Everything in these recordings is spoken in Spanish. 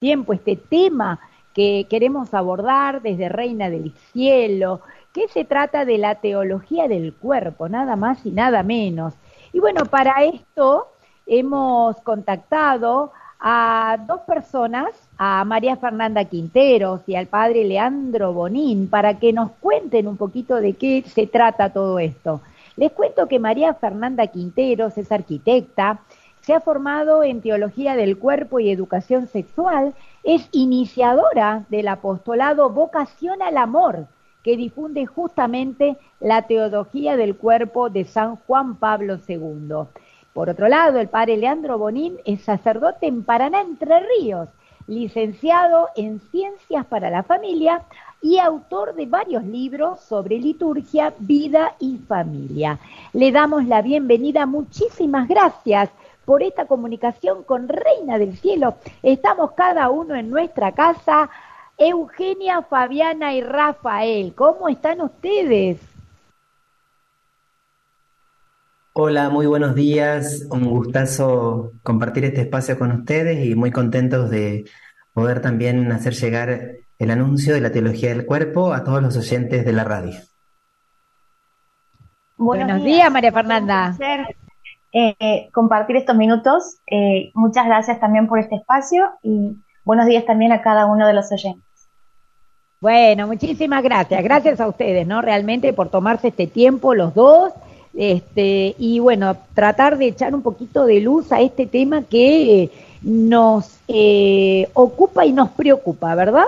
tiempo, este tema que queremos abordar desde Reina del Cielo, que se trata de la teología del cuerpo, nada más y nada menos. Y bueno, para esto hemos contactado a dos personas, a María Fernanda Quinteros y al padre Leandro Bonín, para que nos cuenten un poquito de qué se trata todo esto. Les cuento que María Fernanda Quinteros es arquitecta, se ha formado en Teología del Cuerpo y Educación Sexual, es iniciadora del apostolado Vocación al Amor, que difunde justamente la teología del cuerpo de San Juan Pablo II. Por otro lado, el padre Leandro Bonín es sacerdote en Paraná, Entre Ríos, licenciado en Ciencias para la Familia y autor de varios libros sobre liturgia, vida y familia. Le damos la bienvenida, muchísimas gracias por esta comunicación con Reina del Cielo. Estamos cada uno en nuestra casa. Eugenia, Fabiana y Rafael, ¿cómo están ustedes? Hola, muy buenos días. Un gustazo compartir este espacio con ustedes y muy contentos de poder también hacer llegar el anuncio de la teología del cuerpo a todos los oyentes de la radio. Buenos, días, María Fernanda. Eh, compartir estos minutos. Eh, muchas gracias también por este espacio y buenos días también a cada uno de los oyentes. Bueno, muchísimas gracias. Gracias a ustedes, ¿no? Realmente por tomarse este tiempo los dos. Este, y bueno, tratar de echar un poquito de luz a este tema que eh, nos ocupa y nos preocupa, ¿verdad?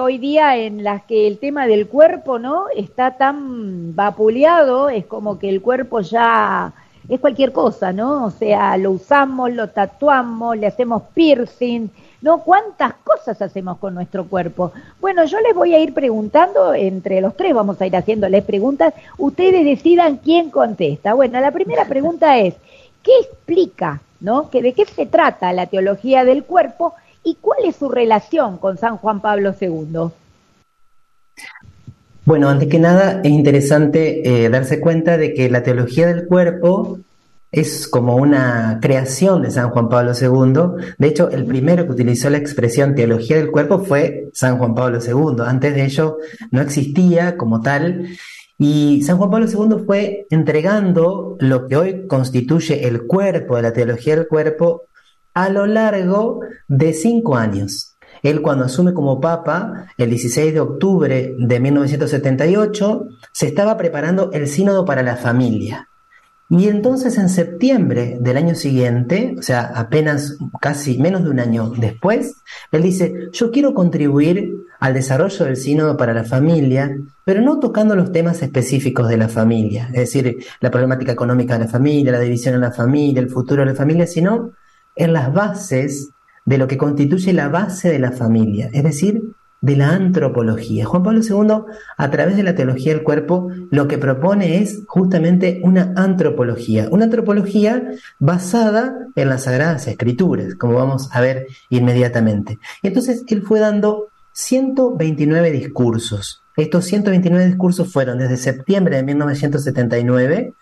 hoy día en las que el tema del cuerpo, ¿no? Está tan vapuleado, es como que el cuerpo ya es cualquier cosa, ¿no? O sea, lo usamos, lo tatuamos, le hacemos piercing, ¿no? ¿Cuántas cosas hacemos con nuestro cuerpo? Bueno, yo les voy a ir preguntando, entre los tres vamos a ir haciéndoles preguntas, ustedes decidan quién contesta. Bueno, la primera pregunta es, ¿qué explica, ¿no? ¿Que ¿De qué se trata la teología del cuerpo y cuál es su relación con San Juan Pablo II? Bueno, antes que nada es interesante eh, darse cuenta de que la teología del cuerpo es como una creación de San Juan Pablo II. De hecho, el primero que utilizó la expresión teología del cuerpo fue San Juan Pablo II. Antes de ello no existía como tal. Y San Juan Pablo II fue entregando lo que hoy constituye el cuerpo de la teología del cuerpo a lo largo de cinco años. Él cuando asume como papa, el 16 de octubre de 1978, se estaba preparando el sínodo para la familia. Y entonces en septiembre del año siguiente, o sea, apenas casi menos de un año después, él dice, yo quiero contribuir al desarrollo del sínodo para la familia, pero no tocando los temas específicos de la familia, es decir, la problemática económica de la familia, la división en la familia, el futuro de la familia, sino en las bases de lo que constituye la base de la familia, es decir, de la antropología. Juan Pablo II, a través de la teología del cuerpo, lo que propone es justamente una antropología, una antropología basada en las sagradas escrituras, como vamos a ver inmediatamente. Entonces él fue dando 129 discursos. Estos 129 discursos fueron desde septiembre de 1979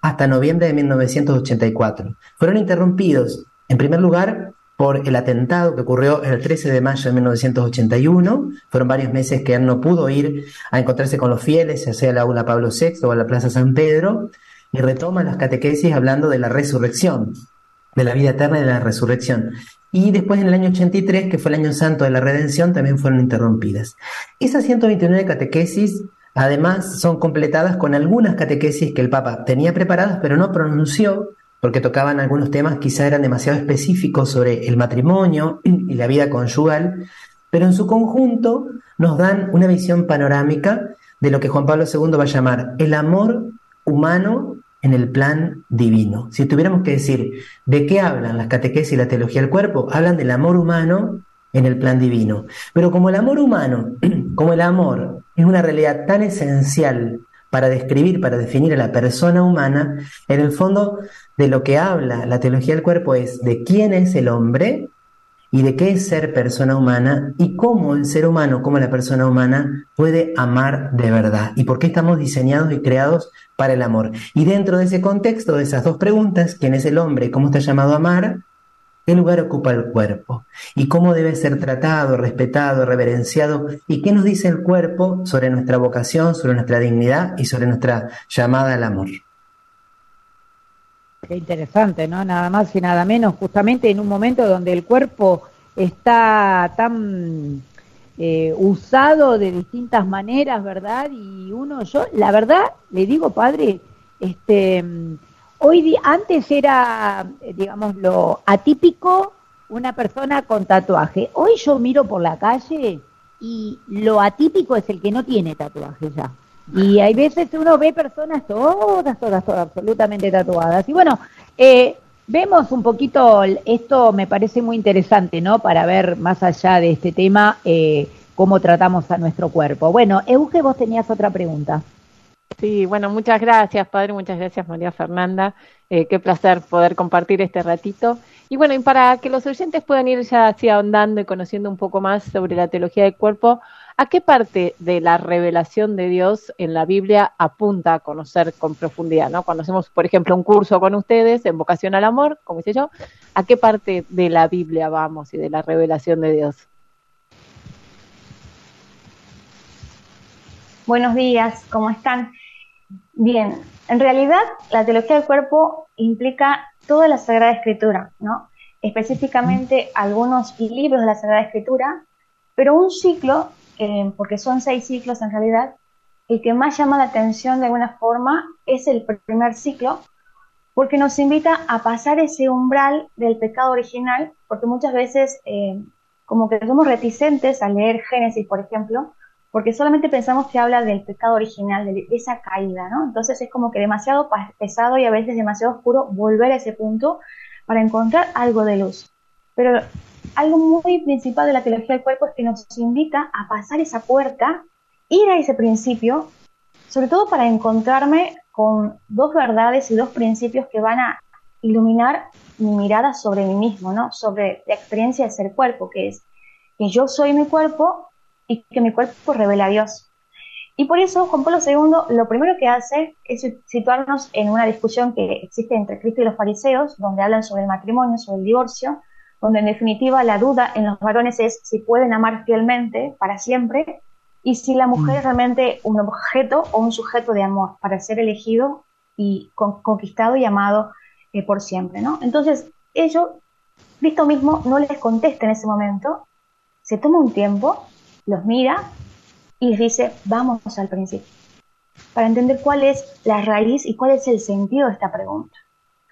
hasta noviembre de 1984. Fueron interrumpidos, en primer lugar, por el atentado que ocurrió el 13 de mayo de 1981. Fueron varios meses que él no pudo ir a encontrarse con los fieles, ya sea a la Aula Pablo VI o a la Plaza San Pedro, y retoma las catequesis hablando de la resurrección, de la vida eterna y de la resurrección. Y después en el año 83, que fue el año santo de la redención, también fueron interrumpidas. Esas 129 catequesis además son completadas con algunas catequesis que el Papa tenía preparadas pero no pronunció porque tocaban algunos temas quizá eran demasiado específicos sobre el matrimonio y la vida conyugal, pero en su conjunto nos dan una visión panorámica de lo que Juan Pablo II va a llamar el amor humano en el plan divino. Si tuviéramos que decir de qué hablan las catequesis y la teología del cuerpo, hablan del amor humano en el plan divino. Pero como el amor humano, como el amor es una realidad tan esencial para describir, para definir a la persona humana, en el fondo de lo que habla la teología del cuerpo es de quién es el hombre y de qué es ser persona humana y cómo el ser humano, cómo la persona humana puede amar de verdad y por qué estamos diseñados y creados para el amor. Y dentro de ese contexto, de esas dos preguntas, ¿quién es el hombre cómo está llamado a amar? ¿Qué lugar ocupa el cuerpo? ¿Y cómo debe ser tratado, respetado, reverenciado? ¿Y qué nos dice el cuerpo sobre nuestra vocación, sobre nuestra dignidad y sobre nuestra llamada al amor? Qué interesante, ¿no? Nada más y nada menos, justamente en un momento donde el cuerpo está tan eh, usado de distintas maneras, ¿verdad? Y uno, yo, la verdad, le digo, padre, este Hoy antes era, digamos, lo atípico una persona con tatuaje. Hoy yo miro por la calle y lo atípico es el que no tiene tatuaje ya. Y hay veces uno ve personas todas, todas, todas absolutamente tatuadas. Y bueno, eh, vemos un poquito, esto me parece muy interesante, ¿no? Para ver más allá de este tema eh, cómo tratamos a nuestro cuerpo. Bueno, Euge, vos tenías otra pregunta. Sí, bueno, muchas gracias, padre, muchas gracias, María Fernanda. Eh, qué placer poder compartir este ratito. Y bueno, y para que los oyentes puedan ir ya así ahondando y conociendo un poco más sobre la teología del cuerpo, ¿a qué parte de la revelación de Dios en la Biblia apunta a conocer con profundidad? ¿no? Cuando hacemos, por ejemplo, un curso con ustedes en vocación al amor, como hice yo, ¿a qué parte de la Biblia vamos y de la revelación de Dios? Buenos días, ¿cómo están? Bien, en realidad la teología del cuerpo implica toda la Sagrada Escritura, ¿no? Específicamente algunos libros de la Sagrada Escritura, pero un ciclo, eh, porque son seis ciclos en realidad, el que más llama la atención de alguna forma es el primer ciclo, porque nos invita a pasar ese umbral del pecado original, porque muchas veces eh, como que somos reticentes a leer Génesis, por ejemplo, porque solamente pensamos que habla del pecado original, de esa caída, ¿no? Entonces es como que demasiado pesado y a veces demasiado oscuro volver a ese punto para encontrar algo de luz. Pero algo muy principal de la teología del cuerpo es que nos invita a pasar esa puerta, ir a ese principio, sobre todo para encontrarme con dos verdades y dos principios que van a iluminar mi mirada sobre mí mismo, ¿no? Sobre la experiencia de ser cuerpo, que es que yo soy mi cuerpo y que mi cuerpo revela a Dios. Y por eso Juan Pablo II lo primero que hace es situarnos en una discusión que existe entre Cristo y los fariseos, donde hablan sobre el matrimonio, sobre el divorcio, donde en definitiva la duda en los varones es si pueden amar fielmente para siempre y si la mujer es mm. realmente un objeto o un sujeto de amor para ser elegido y conquistado y amado eh, por siempre. ¿no? Entonces, ellos, Cristo mismo no les contesta en ese momento, se toma un tiempo los mira y les dice, vamos al principio, para entender cuál es la raíz y cuál es el sentido de esta pregunta.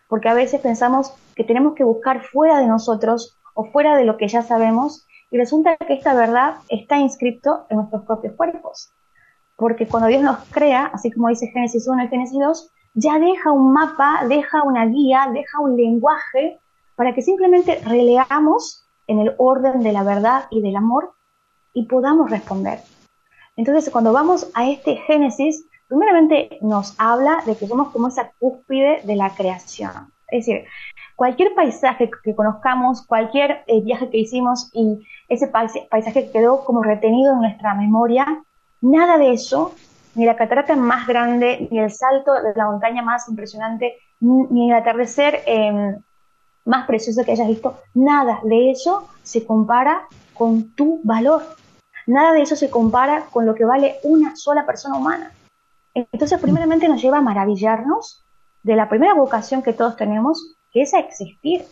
Porque a veces pensamos que tenemos que buscar fuera de nosotros o fuera de lo que ya sabemos y resulta que esta verdad está inscrito en nuestros propios cuerpos. Porque cuando Dios nos crea, así como dice Génesis 1 y Génesis 2, ya deja un mapa, deja una guía, deja un lenguaje para que simplemente releamos en el orden de la verdad y del amor y podamos responder. Entonces, cuando vamos a este Génesis, primeramente nos habla de que somos como esa cúspide de la creación. Es decir, cualquier paisaje que conozcamos, cualquier eh, viaje que hicimos y ese paisaje quedó como retenido en nuestra memoria, nada de eso, ni la catarata más grande, ni el salto de la montaña más impresionante, ni el atardecer em, más precioso que hayas visto, nada de eso se compara con tu valor, Nada de eso se compara con lo que vale una sola persona humana. Entonces, primeramente nos lleva a maravillarnos de la primera vocación que todos tenemos, que es a existir,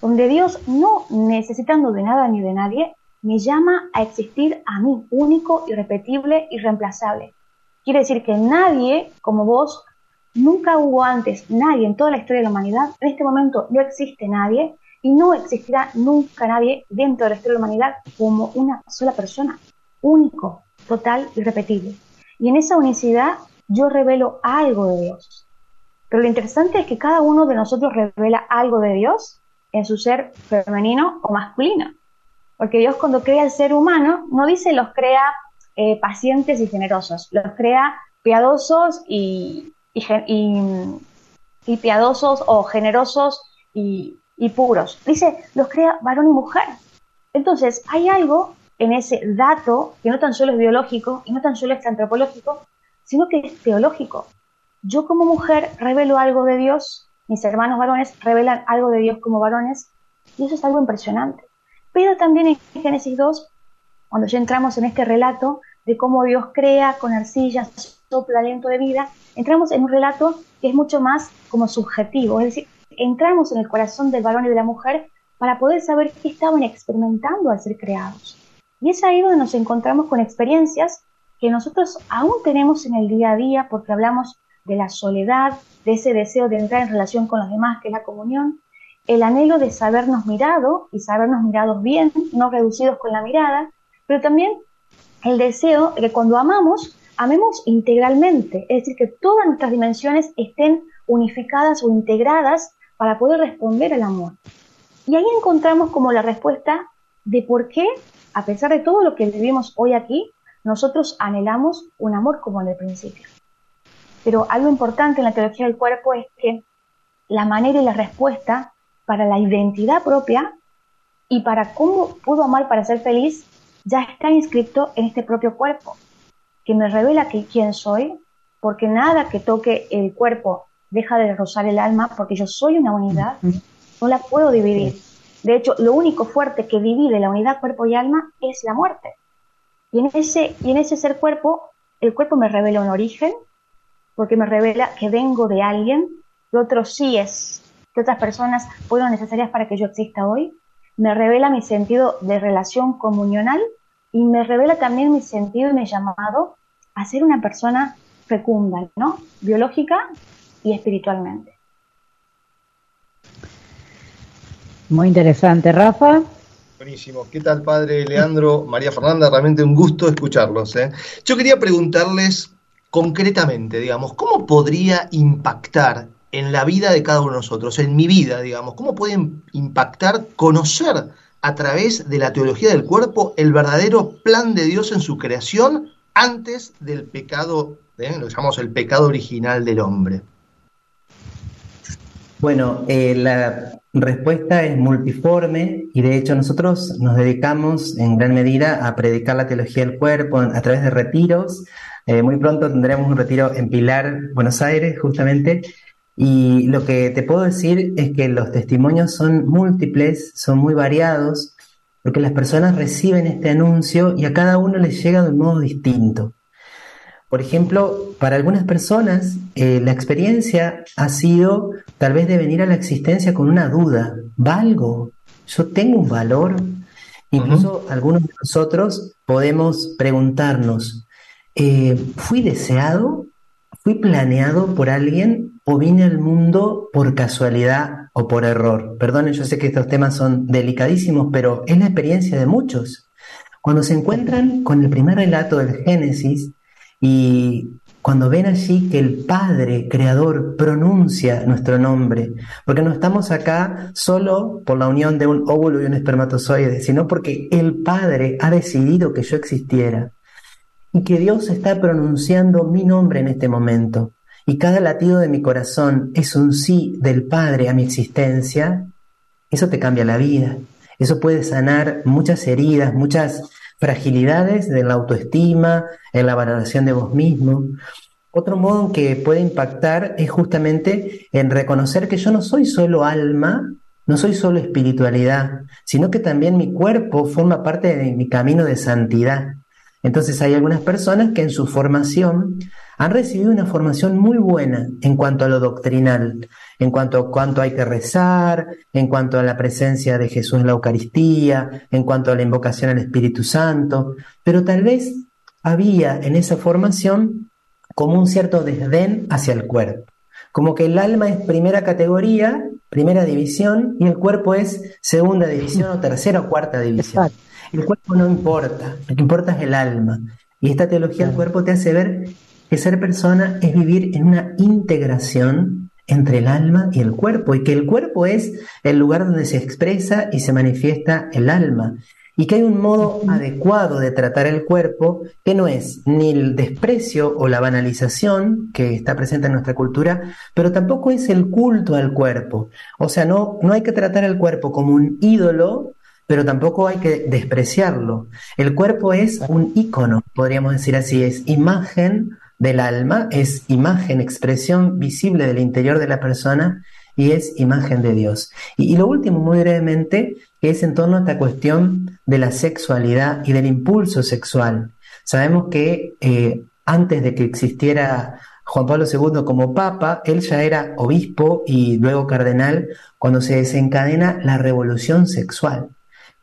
donde Dios, no necesitando de nada ni de nadie, me llama a existir a mí, único, irrepetible, irreemplazable. Quiere decir que nadie como vos, nunca hubo antes nadie en toda la historia de la humanidad, en este momento no existe nadie, y no existirá nunca nadie dentro de la de la humanidad como una sola persona, único, total y repetible. Y en esa unicidad yo revelo algo de Dios. Pero lo interesante es que cada uno de nosotros revela algo de Dios en su ser femenino o masculino. Porque Dios cuando crea al ser humano no dice los crea eh, pacientes y generosos, los crea piadosos y, y piadosos o generosos y, y puros. Dice, los crea varón y mujer. Entonces, hay algo en ese dato que no tan solo es biológico y no tan solo es antropológico, sino que es teológico. Yo como mujer revelo algo de Dios, mis hermanos varones revelan algo de Dios como varones, Y eso es algo impresionante. Pero también en Génesis 2, cuando ya entramos en este relato de cómo Dios crea con arcilla, sopla aliento de vida, entramos en un relato que es mucho más como subjetivo, es decir, entramos en el corazón del varón y de la mujer para poder saber qué estaban experimentando al ser creados. Y es ahí donde nos encontramos con experiencias que nosotros aún tenemos en el día a día porque hablamos de la soledad, de ese deseo de entrar en relación con los demás, que es la comunión, el anhelo de sabernos mirado y sabernos mirados bien, no reducidos con la mirada, pero también el deseo de que cuando amamos, amemos integralmente, es decir, que todas nuestras dimensiones estén unificadas o integradas para poder responder al amor. Y ahí encontramos como la respuesta de por qué, a pesar de todo lo que vivimos hoy aquí, nosotros anhelamos un amor como en el principio. Pero algo importante en la teología del cuerpo es que la manera y la respuesta para la identidad propia y para cómo puedo amar para ser feliz ya está inscrito en este propio cuerpo, que me revela quién soy, porque nada que toque el cuerpo deja de rozar el alma, porque yo soy una unidad, no la puedo dividir. De hecho, lo único fuerte que divide la unidad cuerpo y alma es la muerte. Y en ese, y en ese ser cuerpo, el cuerpo me revela un origen, porque me revela que vengo de alguien, que otros sí es, que otras personas fueron necesarias para que yo exista hoy, me revela mi sentido de relación comunional y me revela también mi sentido y mi llamado a ser una persona fecunda, ¿no? Biológica y espiritualmente. Muy interesante, Rafa. Buenísimo. ¿Qué tal, padre Leandro, María Fernanda? Realmente un gusto escucharlos. ¿eh? Yo quería preguntarles concretamente, digamos, ¿cómo podría impactar en la vida de cada uno de nosotros, en mi vida, digamos, cómo puede impactar conocer a través de la teología del cuerpo el verdadero plan de Dios en su creación antes del pecado, ¿eh? lo llamamos el pecado original del hombre? Bueno, eh, la respuesta es multiforme y de hecho nosotros nos dedicamos en gran medida a predicar la teología del cuerpo a través de retiros. Eh, muy pronto tendremos un retiro en Pilar, Buenos Aires, justamente. Y lo que te puedo decir es que los testimonios son múltiples, son muy variados, porque las personas reciben este anuncio y a cada uno les llega de un modo distinto. Por ejemplo, para algunas personas eh, la experiencia ha sido tal vez de venir a la existencia con una duda. ¿Valgo? ¿Yo tengo un valor? Incluso algunos de nosotros podemos preguntarnos, eh, ¿fui deseado? ¿Fui planeado por alguien o vine al mundo por casualidad o por error? Perdonen, yo sé que estos temas son delicadísimos, pero es la experiencia de muchos. Cuando se encuentran con el primer relato del Génesis y cuando ven allí que el Padre Creador pronuncia nuestro nombre, porque no estamos acá solo por la unión de un óvulo y un espermatozoide, sino porque el Padre ha decidido que yo existiera y que Dios está pronunciando mi nombre en este momento y cada latido de mi corazón es un sí del Padre a mi existencia, eso te cambia la vida. Eso puede sanar muchas heridas, muchas fragilidades de la autoestima, en la valoración de vos mismo. Otro modo que puede impactar es justamente en reconocer que yo no soy solo alma, no soy solo espiritualidad, sino que también mi cuerpo forma parte de mi camino de santidad. Entonces hay algunas personas que en su formación han recibido una formación muy buena en cuanto a lo doctrinal, en cuanto a cuánto hay que rezar, en cuanto a la presencia de Jesús en la Eucaristía, en cuanto a la invocación al Espíritu Santo, pero tal vez había en esa formación como un cierto desdén hacia el cuerpo, como que el alma es primera categoría, primera división, y el cuerpo es segunda división o tercera o cuarta división. El cuerpo no importa, lo que importa es el alma. Y esta teología del cuerpo te hace ver que ser persona es vivir en una integración entre el alma y el cuerpo, y que el cuerpo es el lugar donde se expresa y se manifiesta el alma, y que hay un modo adecuado de tratar el cuerpo que no es ni el desprecio o la banalización que está presente en nuestra cultura, pero tampoco es el culto al cuerpo. O sea, no, no hay que tratar el cuerpo como un ídolo pero tampoco hay que despreciarlo. El cuerpo es un ícono, podríamos decir así, es imagen del alma, es imagen, expresión visible del interior de la persona y es imagen de Dios. Y, lo último, muy brevemente, que es en torno a esta cuestión de la sexualidad y del impulso sexual. Sabemos que eh, antes de que existiera Juan Pablo II como papa, él ya era obispo y luego cardenal cuando se desencadena la revolución sexual,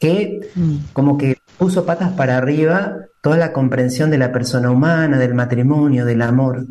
que mm. como que puso patas para arriba toda la comprensión de la persona humana, del matrimonio, del amor.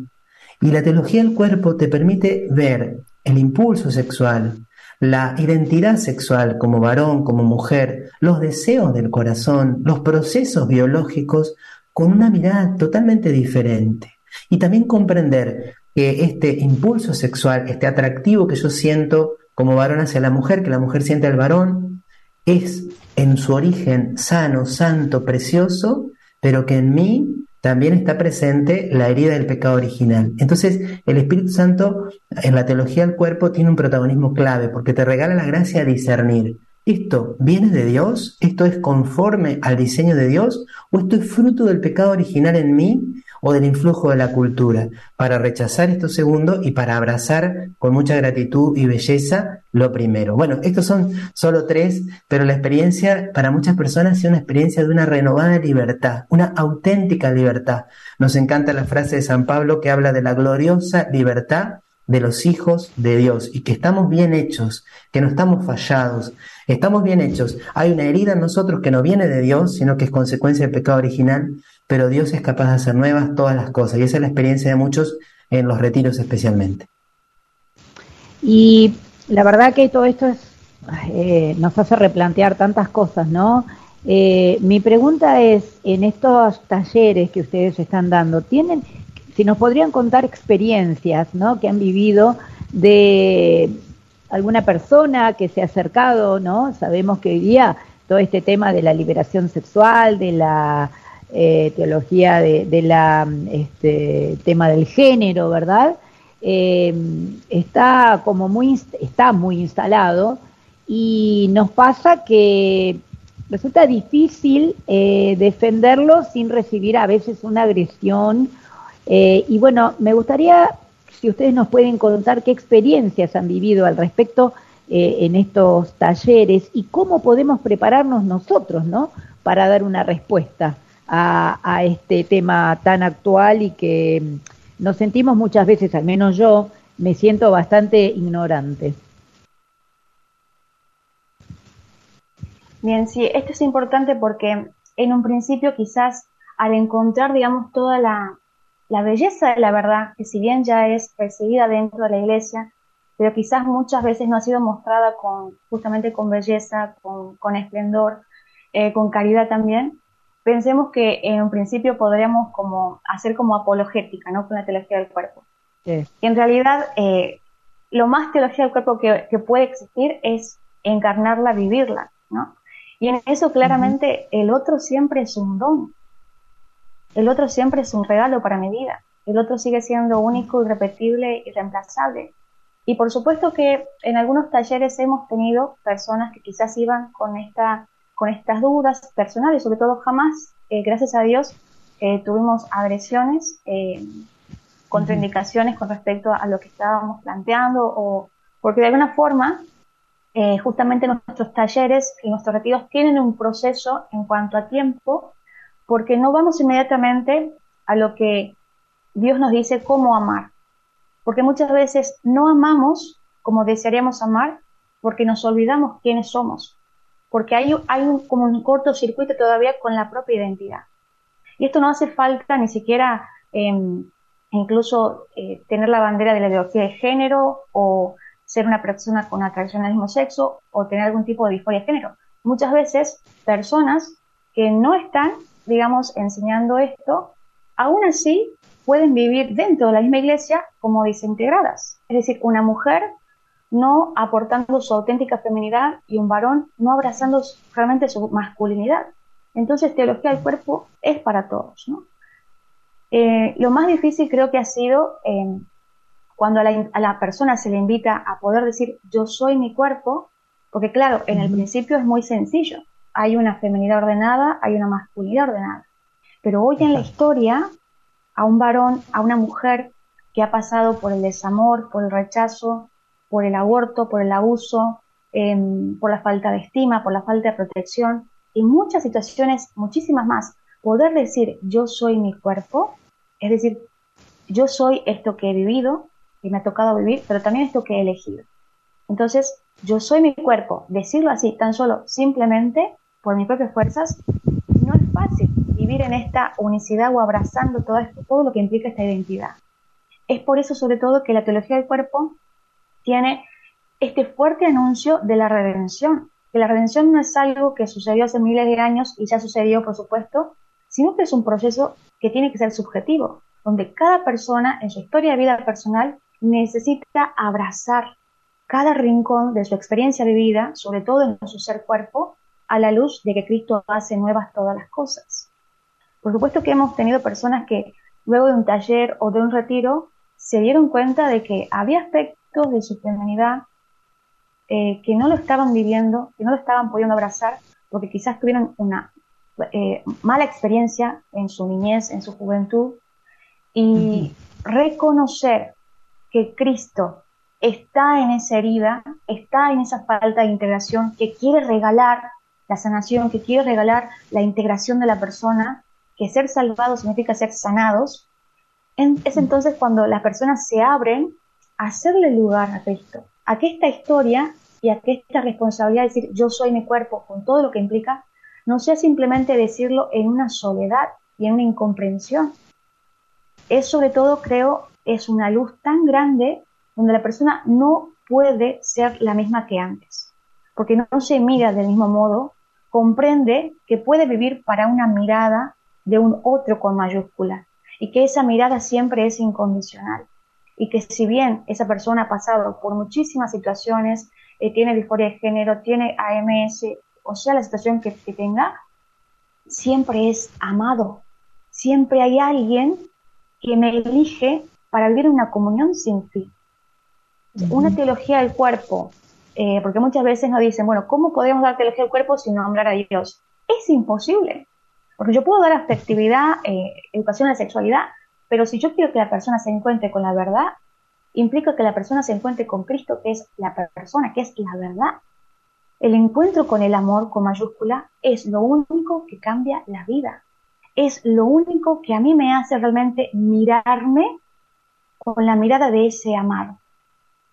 Y la teología del cuerpo te permite ver el impulso sexual, la identidad sexual como varón, como mujer, los deseos del corazón, los procesos biológicos con una mirada totalmente diferente. Y también comprender que este impulso sexual, este atractivo que yo siento como varón hacia la mujer, que la mujer siente al varón, es en su origen sano, santo, precioso, pero que en mí también está presente la herida del pecado original. Entonces, el Espíritu Santo en la teología del cuerpo tiene un protagonismo clave porque te regala la gracia de discernir. ¿Esto viene de Dios? ¿Esto es conforme al diseño de Dios? ¿O esto es fruto del pecado original en mí o del influjo de la cultura, para rechazar esto segundo y para abrazar con mucha gratitud y belleza lo primero. Bueno, estos son solo tres, pero la experiencia para muchas personas es una experiencia de una renovada libertad, una auténtica libertad. Nos encanta la frase de San Pablo que habla de la gloriosa libertad de los hijos de Dios y que estamos bien hechos, que no estamos fallados, estamos bien hechos. Hay una herida en nosotros que no viene de Dios, sino que es consecuencia del pecado original, pero Dios es capaz de hacer nuevas todas las cosas y esa es la experiencia de muchos en los retiros especialmente. Y la verdad que todo esto eh, nos hace replantear tantas cosas, ¿no? Eh, mi pregunta es, en estos talleres que ustedes están dando, ¿tienen, si nos podrían contar experiencias, ¿no? Que han vivido de alguna persona que se ha acercado, ¿no? Sabemos que hoy día todo este tema de la liberación sexual, de la eh, teología de, la este, tema del género, ¿verdad? Eh, está como muy está muy instalado y nos pasa que resulta difícil eh, defenderlo sin recibir a veces una agresión y bueno me gustaría si ustedes nos pueden contar qué experiencias han vivido al respecto en estos talleres y cómo podemos prepararnos nosotros, ¿no? Para dar una respuesta a, este tema tan actual y que nos sentimos muchas veces, al menos yo, me siento bastante ignorante. Bien, sí, esto es importante porque en un principio quizás al encontrar, digamos, toda la, belleza de la verdad, que si bien ya es percibida dentro de la iglesia, pero quizás muchas veces no ha sido mostrada con, justamente con belleza, con, esplendor, eh, con caridad también, pensemos que en un principio podríamos como hacer como apologética, ¿no? Con la teología del cuerpo. en realidad, eh, lo más teología del cuerpo que, puede existir es encarnarla, vivirla, ¿no? Y en eso claramente el otro siempre es un don. El otro siempre es un regalo para mi vida. El otro sigue siendo único, irrepetible y reemplazable. Y por supuesto que en algunos talleres hemos tenido personas que quizás iban con esta con estas dudas personales, sobre todo jamás, eh, gracias a Dios, eh, tuvimos agresiones, eh, contraindicaciones con respecto a lo que estábamos planteando, o porque de alguna forma, justamente nuestros talleres y nuestros retiros tienen un proceso en cuanto a tiempo, porque no vamos inmediatamente a lo que Dios nos dice cómo amar, porque muchas veces no amamos como desearíamos amar, porque nos olvidamos quiénes somos porque hay, hay un, como un cortocircuito todavía con la propia identidad. Y esto no hace falta ni siquiera em, incluso eh, tener la bandera de la ideología de género o ser una persona con atracción al mismo sexo o tener algún tipo de disforia de género. Muchas veces personas que no están, digamos, enseñando esto, aún así pueden vivir dentro de la misma iglesia como desintegradas. Es decir, una mujer no aportando su auténtica feminidad y un varón no abrazando realmente su masculinidad. Entonces, teología del cuerpo es para todos. Eh, lo más difícil creo que ha sido eh, cuando a la, persona se le invita a poder decir yo soy mi cuerpo, porque claro, en el principio es muy sencillo. Hay una feminidad ordenada, hay una masculinidad ordenada. Pero hoy en la historia, a un varón, a una mujer que ha pasado por el desamor, por el rechazo, por el aborto, por el abuso, em, por la falta de estima, por la falta de protección y muchas situaciones, muchísimas más. Poder decir yo soy mi cuerpo, es decir, yo soy esto que he vivido, que me ha tocado vivir, pero también esto que he elegido. Entonces, yo soy mi cuerpo, decirlo así, tan solo simplemente por mis propias fuerzas, no es fácil vivir en esta unicidad o abrazando todo, lo que implica esta identidad. Es por eso, sobre todo, que la teología del cuerpo tiene este fuerte anuncio de la redención, que la redención no es algo que sucedió hace miles de años y ya sucedió, por supuesto, sino que es un proceso que tiene que ser subjetivo, donde cada persona en su historia de vida personal necesita abrazar cada rincón de su experiencia vivida, sobre todo en su ser cuerpo, a la luz de que Cristo hace nuevas todas las cosas. Por supuesto que hemos tenido personas que luego de un taller o de un retiro se dieron cuenta de que había aspectos de su feminidad eh, que no lo estaban viviendo, que no lo estaban pudiendo abrazar, porque quizás tuvieron una eh, mala experiencia en su niñez, en su juventud, y reconocer que Cristo está en esa herida, está en esa falta de integración, que quiere regalar la sanación, que quiere regalar la integración de la persona, que ser salvados significa ser sanados, es entonces cuando las personas se abren a hacerle lugar a Cristo, a que esta historia y a que esta responsabilidad de decir yo soy mi cuerpo con todo lo que implica, no sea simplemente decirlo en una soledad y en una incomprensión. Es sobre todo, creo, es una luz tan grande donde la persona no puede ser la misma que antes, porque no, se mira del mismo modo, comprende que puede vivir para una mirada de un otro con mayúscula y que esa mirada siempre es incondicional. Y que si bien esa persona ha pasado por muchísimas situaciones, eh, tiene disforia de género, tiene AMS, o sea, la situación que, que tenga, siempre es amado, siempre hay alguien que me elige para vivir una comunión sin fin. Una teología del cuerpo, eh, porque muchas veces nos dicen, bueno, ¿cómo podemos dar teología del cuerpo sin nombrar a Dios? Es imposible, porque yo puedo dar afectividad, eh, educación a la sexualidad, pero si yo quiero que la persona se encuentre con la verdad, implica que la persona se encuentre con Cristo, que es la persona, que es la verdad. El encuentro con el amor con mayúscula es lo único que cambia la vida. Es lo único que a mí me hace realmente mirarme con la mirada de ese amar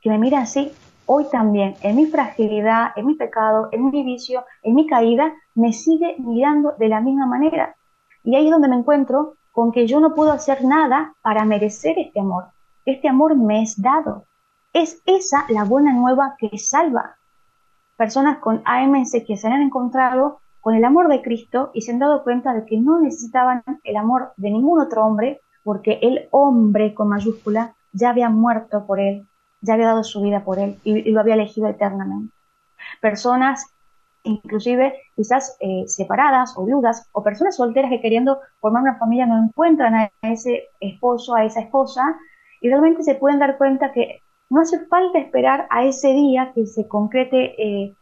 que me mira así, hoy también, en mi fragilidad, en mi pecado, en mi vicio, en mi caída, me sigue mirando de la misma manera. Y ahí es donde me encuentro con que yo no puedo hacer nada para merecer este amor. Este amor me es dado. Es esa la buena nueva que salva. Personas con AMS que se han encontrado con el amor de Cristo y se han dado cuenta de que no necesitaban el amor de ningún otro hombre porque el hombre con mayúscula ya había muerto por él ya había dado su vida por él y, lo había elegido eternamente. Personas, inclusive quizás eh, separadas o viudas, o personas solteras que queriendo formar una familia no encuentran a ese esposo, a esa esposa, y realmente se pueden dar cuenta que no hace falta esperar a ese día que se concrete eh,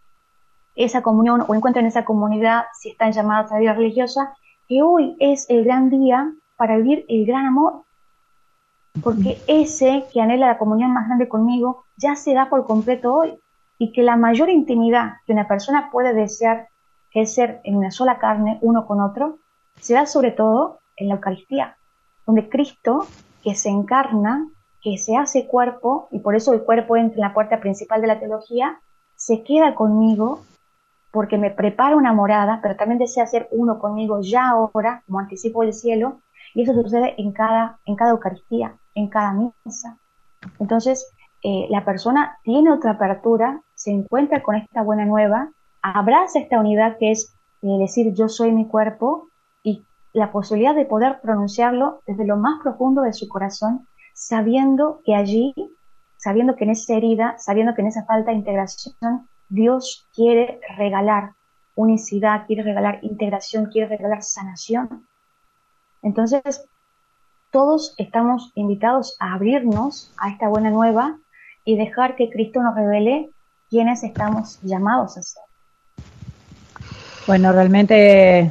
esa comunión o encuentren esa comunidad si están llamadas a la vida religiosa, que hoy es el gran día para vivir el gran amor, porque ese que anhela la comunión más grande conmigo ya se da por completo hoy y que la mayor intimidad que una persona puede desear, que es ser en una sola carne uno con otro, se da sobre todo en la Eucaristía, donde Cristo, que se encarna, que se hace cuerpo, y por eso el cuerpo entra en la puerta principal de la teología, se queda conmigo porque me prepara una morada, pero también desea ser uno conmigo ya ahora, como anticipo del cielo, y eso sucede en cada, en cada Eucaristía, en cada misa. Entonces, eh, la persona tiene otra apertura, se encuentra con esta buena nueva, abraza esta unidad que es eh, decir yo soy mi cuerpo y la posibilidad de poder pronunciarlo desde lo más profundo de su corazón, sabiendo que allí, sabiendo que en esa herida, sabiendo que en esa falta de integración, Dios quiere regalar unicidad, quiere regalar integración, quiere regalar sanación. Entonces, todos estamos invitados a abrirnos a esta buena nueva y dejar que Cristo nos revele quiénes estamos llamados a ser. Bueno, realmente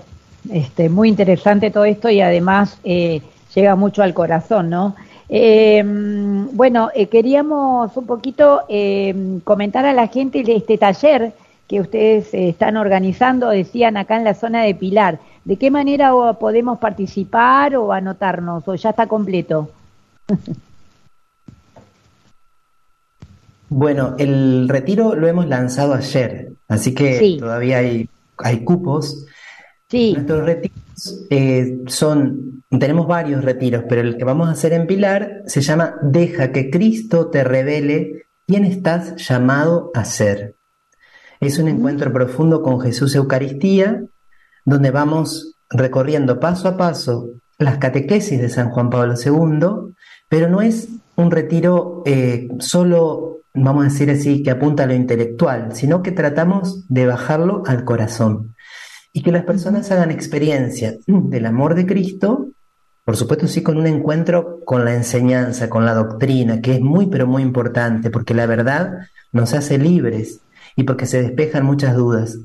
este, muy interesante todo esto y además eh, llega mucho al corazón, ¿no? Em, bueno, eh, queríamos un poquito em, comentar a la gente de este taller que ustedes eh, están organizando, decían acá en la zona de Pilar. ¿De qué manera podemos participar o anotarnos? ¿O ya está completo? bueno, el retiro lo hemos lanzado ayer, así que todavía hay, hay cupos. Sí. Nuestros retiros eh, son, tenemos varios retiros, pero el que vamos a hacer en Pilar se llama Deja que Cristo te revele quién estás llamado a ser. Es un encuentro profundo con Jesús Eucaristía, donde vamos recorriendo paso a paso las catequesis de San Juan Pablo II, pero no es un retiro eh, solo, vamos a decir así, que apunta a lo intelectual, sino que tratamos de bajarlo al corazón y que las personas hagan experiencia del amor de Cristo, por supuesto sí con un encuentro con la enseñanza, con la doctrina, que es muy pero muy importante, porque la verdad nos hace libres y porque se despejan muchas dudas.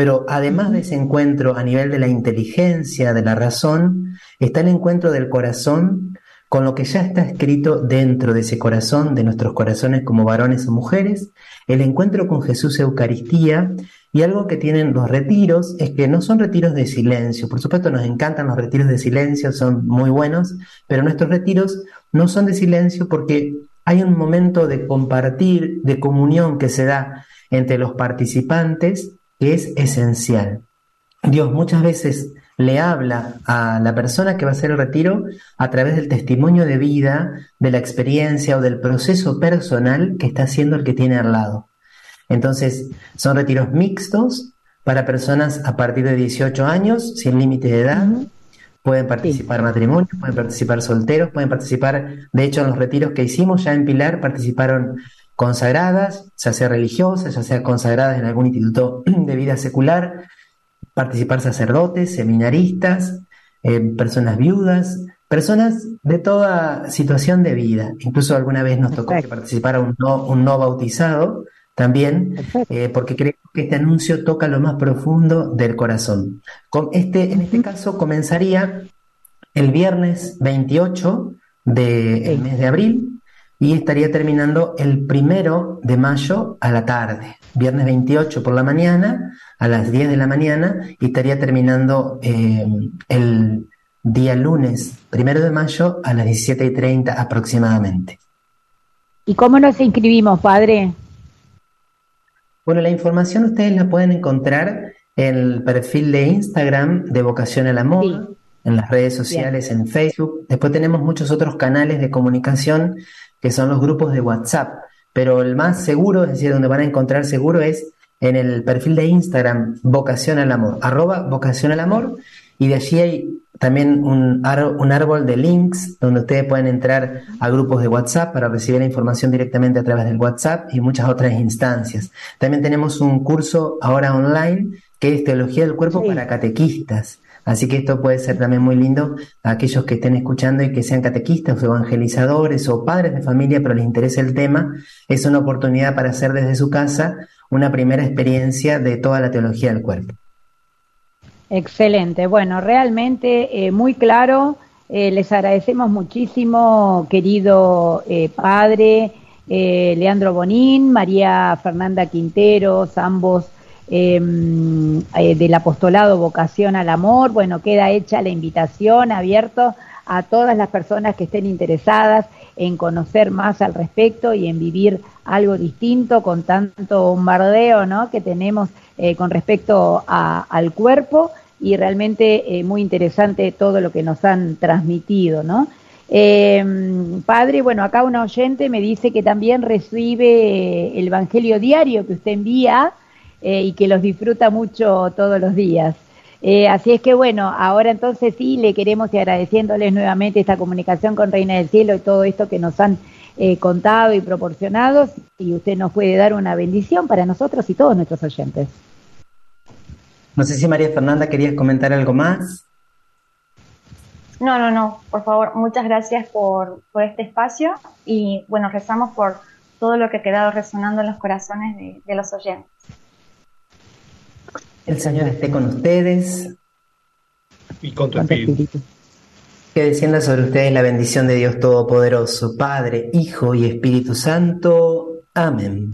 Pero además de ese encuentro a nivel de la inteligencia, de la razón, está el encuentro del corazón con lo que ya está escrito dentro de ese corazón, de nuestros corazones como varones o mujeres, el encuentro con Jesús Eucaristía, y algo que tienen los retiros es que no son retiros de silencio, por supuesto nos encantan los retiros de silencio, son muy buenos, pero nuestros retiros no son de silencio porque hay un momento de compartir, de comunión que se da entre los participantes que es esencial. Dios muchas veces le habla a la persona que va a hacer el retiro a través del testimonio de vida, de la experiencia o del proceso personal que está haciendo el que tiene al lado. Entonces, son retiros mixtos para personas a partir de 18 años, sin límite de edad. Pueden participar matrimonios, pueden participar solteros, pueden participar, de hecho, en los retiros que hicimos ya en Pilar participaron consagradas, ya sea religiosas, ya sea consagradas en algún instituto de vida secular, participar sacerdotes, seminaristas, eh, personas viudas, personas de toda situación de vida. Incluso alguna vez nos tocó que participara un no, un no bautizado también, eh, porque creo que este anuncio toca lo más profundo del corazón. Con este, en este caso comenzaría el viernes 28 del mes de abril y estaría terminando el primero de mayo a la tarde, viernes 28 por la mañana, a las 10 de la mañana, y estaría terminando eh, el día lunes primero de mayo a las 17 y 30 aproximadamente. ¿Y cómo nos inscribimos, padre? Bueno, la información ustedes la pueden encontrar en el perfil de Instagram de Vocación al Amor, en las redes sociales, en Facebook. Después tenemos muchos otros canales de comunicación que son los grupos de WhatsApp. Pero el más seguro, es decir, donde van a encontrar seguro es en el perfil de Instagram, Vocación al Amor, arroba Vocación al Amor, y de allí hay también un, un árbol de links donde ustedes pueden entrar a grupos de WhatsApp para recibir la información directamente a través del WhatsApp y muchas otras instancias. También tenemos un curso ahora online que es Teología del Cuerpo para catequistas. Así que esto puede ser también muy lindo a aquellos que estén escuchando y que sean catequistas o evangelizadores o padres de familia, pero les interesa el tema. Es una oportunidad para hacer desde su casa una primera experiencia de toda la teología del cuerpo. Excelente. Bueno, realmente eh, muy claro. Eh, les agradecemos muchísimo, querido eh, padre Leandro Bonín, María Fernanda Quinteros, ambos eh, del apostolado Vocación al Amor. Bueno, queda hecha la invitación abierto a todas las personas que estén interesadas en conocer más al respecto y en vivir algo distinto con tanto bombardeo ¿no? que tenemos eh, con respecto al cuerpo y realmente eh, muy interesante todo lo que nos han transmitido, ¿no? Em, padre, bueno, acá un oyente me dice que también recibe el Evangelio diario que usted envía eh, y que los disfruta mucho todos los días. Eh, así es que bueno, ahora entonces sí le queremos y agradeciéndoles nuevamente esta comunicación con Reina del Cielo y todo esto que nos han eh, contado y proporcionado, y usted nos puede dar una bendición para nosotros y todos nuestros oyentes. No sé si María Fernanda querías comentar algo más. No, no, no, por favor, muchas gracias por, por este espacio y bueno, rezamos por todo lo que ha quedado resonando en los corazones de los oyentes. El Señor esté con ustedes. Y con tu espíritu. Que descienda sobre ustedes la bendición de Dios Todopoderoso, Padre, Hijo y Espíritu Santo. Amén.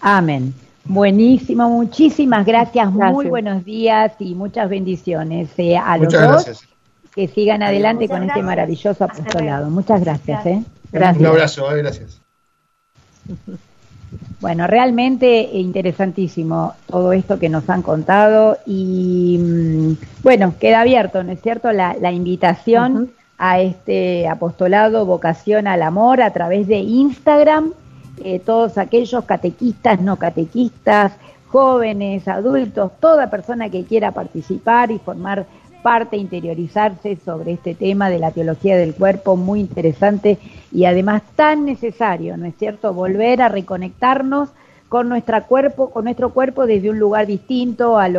Amén. Buenísimo, muchísimas gracias, muy buenos días y muchas bendiciones eh, a los dos. Que sigan adelante con este maravilloso apostolado. Muchas gracias. Eh. gracias. Un abrazo, eh, gracias. Bueno, realmente interesantísimo todo esto que nos han contado y mm, bueno, queda abierto, ¿no es cierto?, la, invitación a este apostolado Vocación al Amor a través de Instagram. Eh, todos aquellos catequistas, no catequistas, jóvenes, adultos, toda persona que quiera participar y formar parte, interiorizarse sobre este tema de la teología del cuerpo, muy interesante y además tan necesario, ¿no es cierto? Volver a reconectarnos con nuestro cuerpo, con nuestro cuerpo desde un lugar distinto a lo